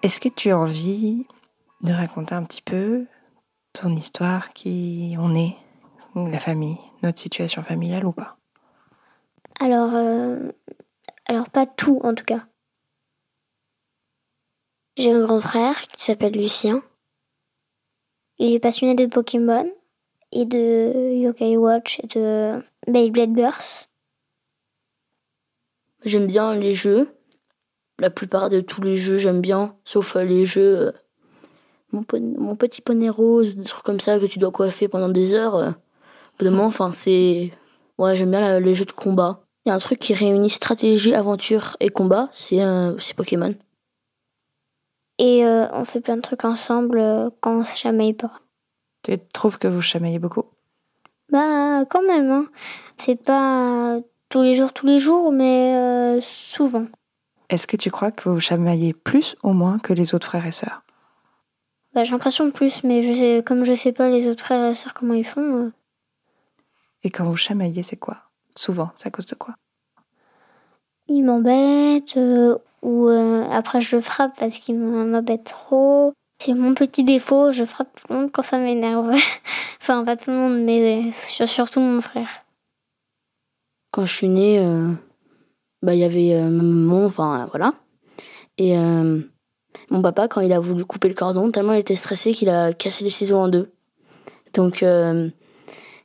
Est-ce que tu as envie de raconter un petit peu ton histoire, qui on est, la famille, notre situation familiale ou pas? Alors, euh, alors pas tout en tout cas. J'ai un grand frère qui s'appelle Lucien. Il est passionné de Pokémon et de Yokai Watch et de Beyblade Burst. J'aime bien les jeux. La plupart de tous les jeux, j'aime bien, sauf euh, les jeux euh, mon, mon, petit poney rose, des trucs comme ça que tu dois coiffer pendant des heures. Euh, enfin, c'est. Ouais, j'aime bien les jeux de combat. Il y a un truc qui réunit stratégie, aventure et combat, c'est Pokémon. Et on fait plein de trucs ensemble quand on se chamaille pas. Tu trouves que vous chamaillez beaucoup? Bah, quand même. Hein. C'est pas tous les jours, tous les jours, mais souvent. Est-ce que tu crois que vous chamaillez plus ou moins que les autres frères et sœurs? Bah, J'ai l'impression de plus, mais je sais, comme je sais pas les autres frères et sœurs comment ils font. Euh. Et quand vous chamaillez, c'est quoi? Souvent, c'est à cause de quoi? Il m'embête, euh, ou euh, après je le frappe parce qu'il m'embête trop. C'est mon petit défaut, je frappe tout le monde quand ça m'énerve. enfin, pas tout le monde, mais surtout mon frère. Quand je suis née, bah, il y avait euh, mon, enfin voilà. Et euh, mon papa, quand il a voulu couper le cordon, tellement il était stressé qu'il a cassé les ciseaux en deux. Donc euh,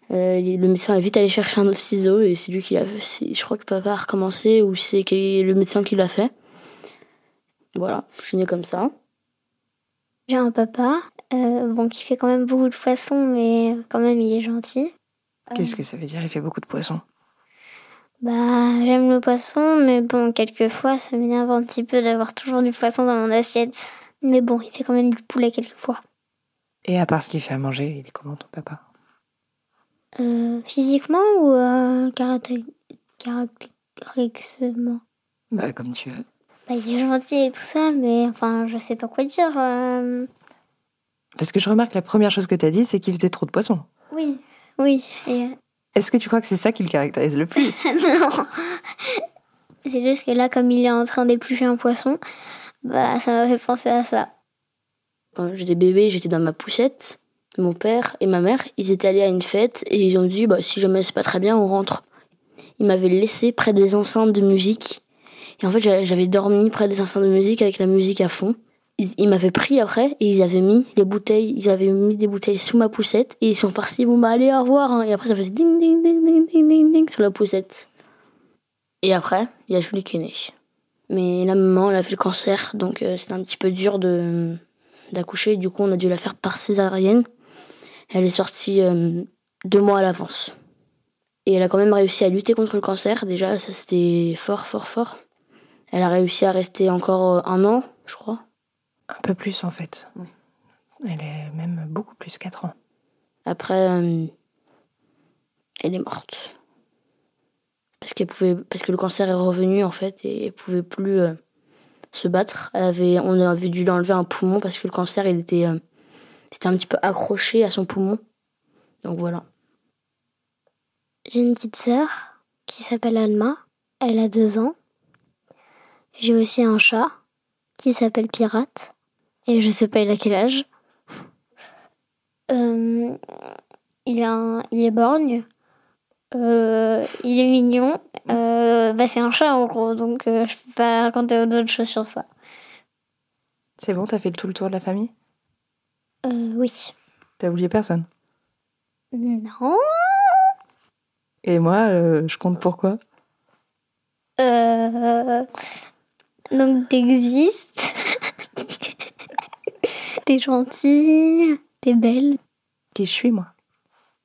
le médecin a vite allé chercher un autre ciseau et c'est lui qui l'a fait. Je crois que papa a recommencé ou c'est le médecin qui l'a fait. Voilà, je suis née comme ça. J'ai un papa, bon, qui fait quand même beaucoup de poissons, mais quand même il est gentil. Qu'est-ce que ça veut dire, il fait beaucoup de poissons bah, j'aime le poisson, mais bon, quelquefois, ça m'énerve un petit peu d'avoir toujours du poisson dans mon assiette. Mais bon, il fait quand même du poulet quelquefois. Et à part ce qu'il fait à manger, il est comment ton papa? Euh, Physiquement ou euh, caractéristiquement Bah, comme tu veux. Bah, il est gentil et tout ça, mais enfin, je sais pas quoi dire. Euh. Parce que je remarque la première chose que tu as dit, c'est qu'il faisait trop de poissons. Oui, oui. Et, est-ce que tu crois que c'est ça qui le caractérise le plus? Non. C'est juste que là, comme il est en train d'éplucher un poisson, bah ça m'a fait penser à ça. Quand j'étais bébé, j'étais dans ma poussette. Mon père et ma mère, ils étaient allés à une fête et ils ont dit bah si jamais c'est pas très bien, on rentre. Ils m'avaient laissé près des enceintes de musique. Et en fait, j'avais dormi près des enceintes de musique avec la musique à fond ils, m'avaient pris après et ils avaient mis les bouteilles, ils avaient mis des bouteilles sous ma poussette et ils sont partis, bon bah allez au revoir. Hein. Et après ça faisait ding ding ding ding ding ding ding sur la poussette. Et après, il y a Julie qui est née. Mais la maman, elle a fait le cancer, donc euh, c'était un petit peu dur de d'accoucher. Du coup, on a dû la faire par césarienne. Elle est sortie euh, deux mois à l'avance. Et elle a quand même réussi à lutter contre le cancer. Déjà, ça c'était fort, fort, fort. Elle a réussi à rester encore euh, un an, je crois. Un peu plus en fait. Elle est même beaucoup plus, 4 ans. Après, euh, elle est morte. Parce, qu'elle pouvait, parce que le cancer est revenu en fait et elle pouvait plus euh, se battre. Elle avait, on avait dû lui enlever un poumon parce que le cancer il était, euh, c'était un petit peu accroché à son poumon. Donc voilà. J'ai une petite sœur qui s'appelle Alma. Elle a deux ans. J'ai aussi un chat qui s'appelle Pirate. Et je sais pas il a quel âge? Euh, il, a il est borgne. Euh, il est mignon. Euh, bah c'est un chat en gros, donc je peux pas raconter d'autres choses sur ça. C'est bon, t'as fait tout le tour de la famille? Oui. T'as oublié personne? Non. Et moi, je compte pourquoi Donc t'existes. T'es gentille. T'es belle. Qui je suis, moi?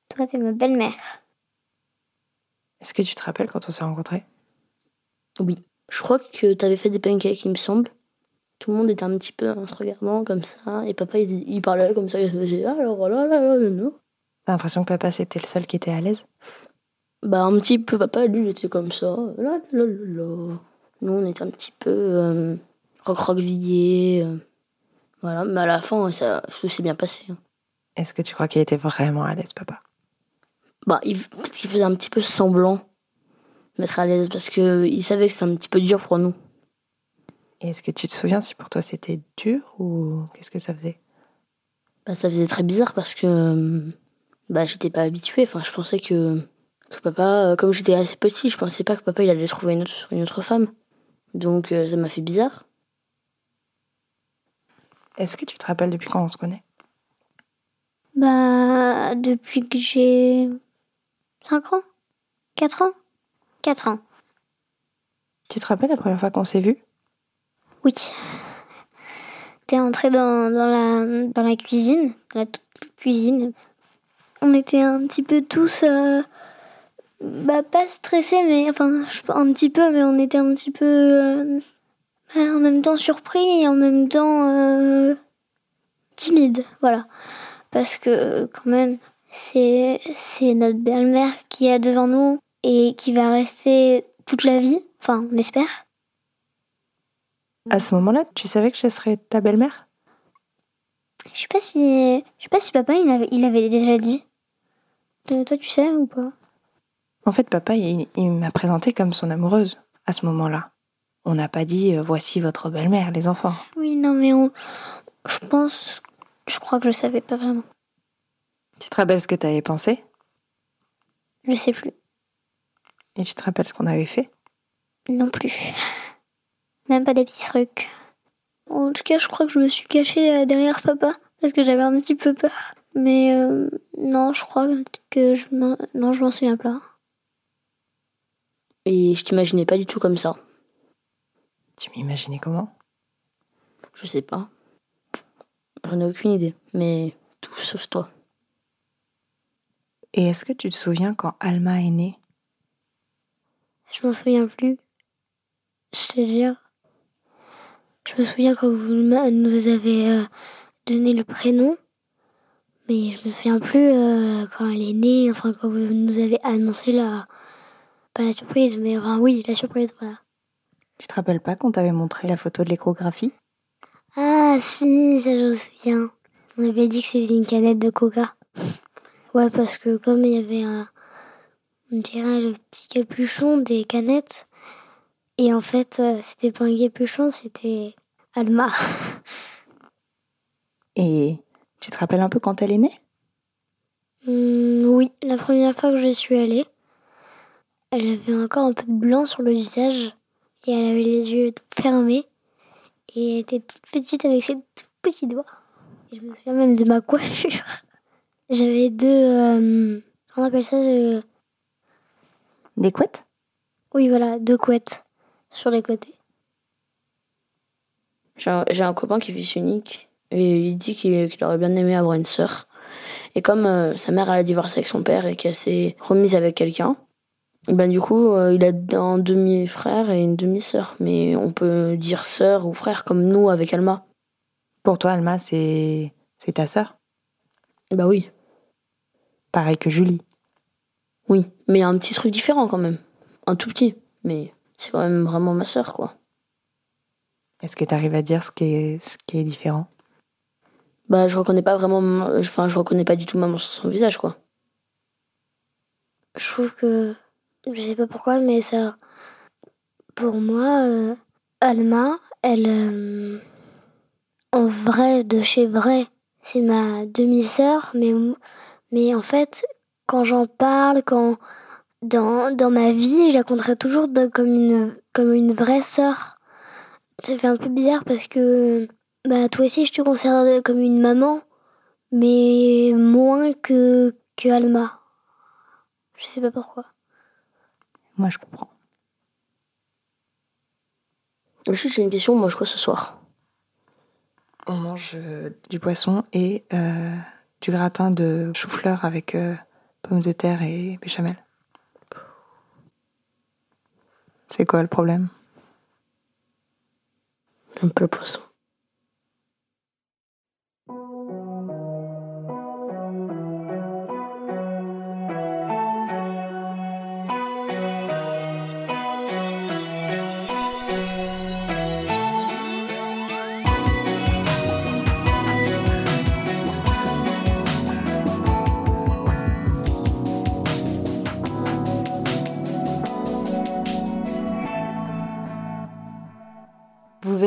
Toi, t'es ma belle-mère. Est-ce que tu te rappelles quand on s'est rencontrés? Oui. Je crois que t'avais fait des pancakes, il me semble. Tout le monde était un petit peu en se regardant comme ça. Et papa, il, parlait comme ça. Il faisait ah, alors là, là, là, là. T'as l'impression que papa, c'était le seul qui était à l'aise? Bah, un petit peu. Papa, lui, il était comme ça. Là, là, là, là. Nous, on était un petit peu euh, recroquevillés. Euh, voilà, mais à la fin, ça, s'est bien passé. Hein. Est-ce que tu crois qu'il était vraiment à l'aise, papa? Bah, il, qu'il faisait un petit peu semblant d'être à l'aise parce qu'il savait que c'est un petit peu dur pour nous. Et est-ce que tu te souviens si pour toi c'était dur ou qu'est-ce que ça faisait? Bah, Ça faisait très bizarre parce que bah, j'étais pas habituée. Enfin, je pensais que, que papa, comme j'étais assez petit, je pensais pas que papa il allait trouver une autre, une autre femme. Donc ça m'a fait bizarre. Est-ce que tu te rappelles depuis quand on se connaît? Bah, depuis que j'ai 5 ans 4 ans 4 ans. Tu te rappelles la première fois qu'on s'est vu Oui. T'es entré dans, dans, la, dans la cuisine, dans la toute cuisine. On était un petit peu tous, euh, bah pas stressés, mais enfin un petit peu, mais on était un petit peu euh, en même temps surpris et en même temps euh, timide, voilà. Parce que quand même, c'est c'est notre belle-mère qui est devant nous et qui va rester toute la vie, enfin on espère. À ce moment-là, tu savais que je serais ta belle-mère? Je sais pas si je sais pas si papa il avait, il avait déjà dit. Toi tu sais ou pas? En fait, papa il, il m'a présentée comme son amoureuse à ce moment-là. On n'a pas dit euh, voici votre belle-mère, les enfants. Oui, non, mais on... je pense, je crois que je savais pas vraiment. Tu te rappelles ce que tu avais pensé? Je sais plus. Et tu te rappelles ce qu'on avait fait? Non plus. Même pas des petits trucs. En tout cas, je crois que je me suis cachée euh, derrière papa parce que j'avais un petit peu peur. Mais euh, non, je crois que je m'en... non, je m'en souviens pas. Et je t'imaginais pas du tout comme ça. Tu m'imaginais comment? Je sais pas. J'en ai aucune idée, mais tout sauf toi. Et est-ce que tu te souviens quand Alma est née? Je m'en souviens plus. Je te jure. Je me souviens quand vous nous avez euh, donné le prénom, mais je me souviens plus euh, quand elle est née, enfin quand vous nous avez annoncé la. Pas la surprise, mais enfin oui, la surprise, voilà. Tu te rappelles pas qu'on t'avait montré la photo de l'échographie? Ah si, ça je me souviens. On avait dit que c'était une canette de coca. Ouais, parce que comme il y avait un, on dirait le petit capuchon des canettes, et en fait euh, c'était pas un capuchon, c'était Alma. Et tu te rappelles un peu quand elle est née? Mmh, Oui, la première fois que je suis allée, elle avait encore un peu de blanc sur le visage et elle avait les yeux fermés et elle était toute petite avec ses tout petits doigts. Et je me souviens même de ma coiffure. J'avais deux. Euh, on appelle ça euh, Des couettes? Oui, voilà, deux couettes sur les côtés. J'ai un, un, copain qui est fils unique et il dit qu'il aurait bien aimé avoir une sœur. Et comme euh, sa mère a divorcé avec son père et qu'elle s'est remise avec quelqu'un, ben du coup, euh, il a un demi-frère et une demi-sœur. Mais on peut dire sœur ou frère comme nous avec Alma. Pour toi, Alma, c'est c'est ta sœur? Bah oui. Pareil que Julie. Oui, mais un petit truc différent quand même. Un tout petit. Mais c'est quand même vraiment ma sœur, quoi. Est-ce que tu arrives à dire ce qui est, ce qui est différent? Bah, je reconnais pas vraiment. Enfin, je reconnais pas du tout maman sur son visage, quoi. Je trouve que je sais pas pourquoi, mais ça. Pour moi, euh, Alma, elle. Euh, en vrai, de chez vrai, c'est ma demi-sœur, mais, mais en fait, quand j'en parle, quand. Dans, dans ma vie, je la compterai toujours comme, une, comme une vraie sœur. Ça fait un peu bizarre parce que. Bah, toi aussi, je te considère comme une maman, mais moins que, que Alma. Je sais pas pourquoi. Moi, je comprends. Juste, j'ai une question. Moi, je crois ce soir. On mange euh, du poisson et euh, du gratin de chou-fleur avec euh, pommes de terre et béchamel. C'est quoi le problème? J'aime pas le poisson.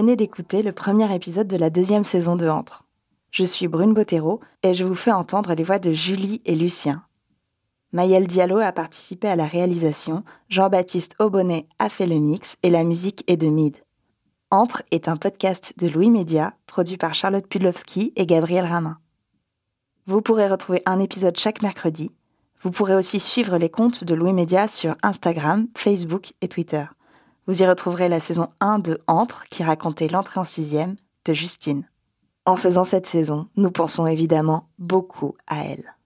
Venez d'écouter le premier épisode de la deuxième saison de Entre. Je suis Brune Bottero et je vous fais entendre les voix de Julie et Lucien. Mayel Diallo a participé à la réalisation, Jean-Baptiste Aubonnet a fait le mix et la musique est de Mid. Entre est un podcast de Louis Média, produit par Charlotte Pudlowski et Gabriel Ramin. Vous pourrez retrouver un épisode chaque mercredi. Vous pourrez aussi suivre les comptes de Louis Média sur Instagram, Facebook et Twitter. Vous y retrouverez la saison 1 de Entre qui racontait l'entrée en sixième de Justine. En faisant cette saison, nous pensons évidemment beaucoup à elle.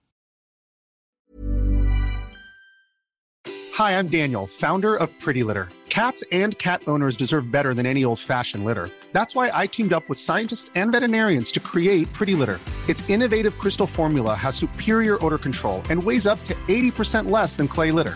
Hi, I'm Daniel, founder of Pretty Litter. Cats and cat owners deserve better than any old-fashioned litter. That's why I teamed up with scientists and veterinarians to create Pretty Litter. Its innovative crystal formula has superior odor control and weighs up to 80% less than clay litter.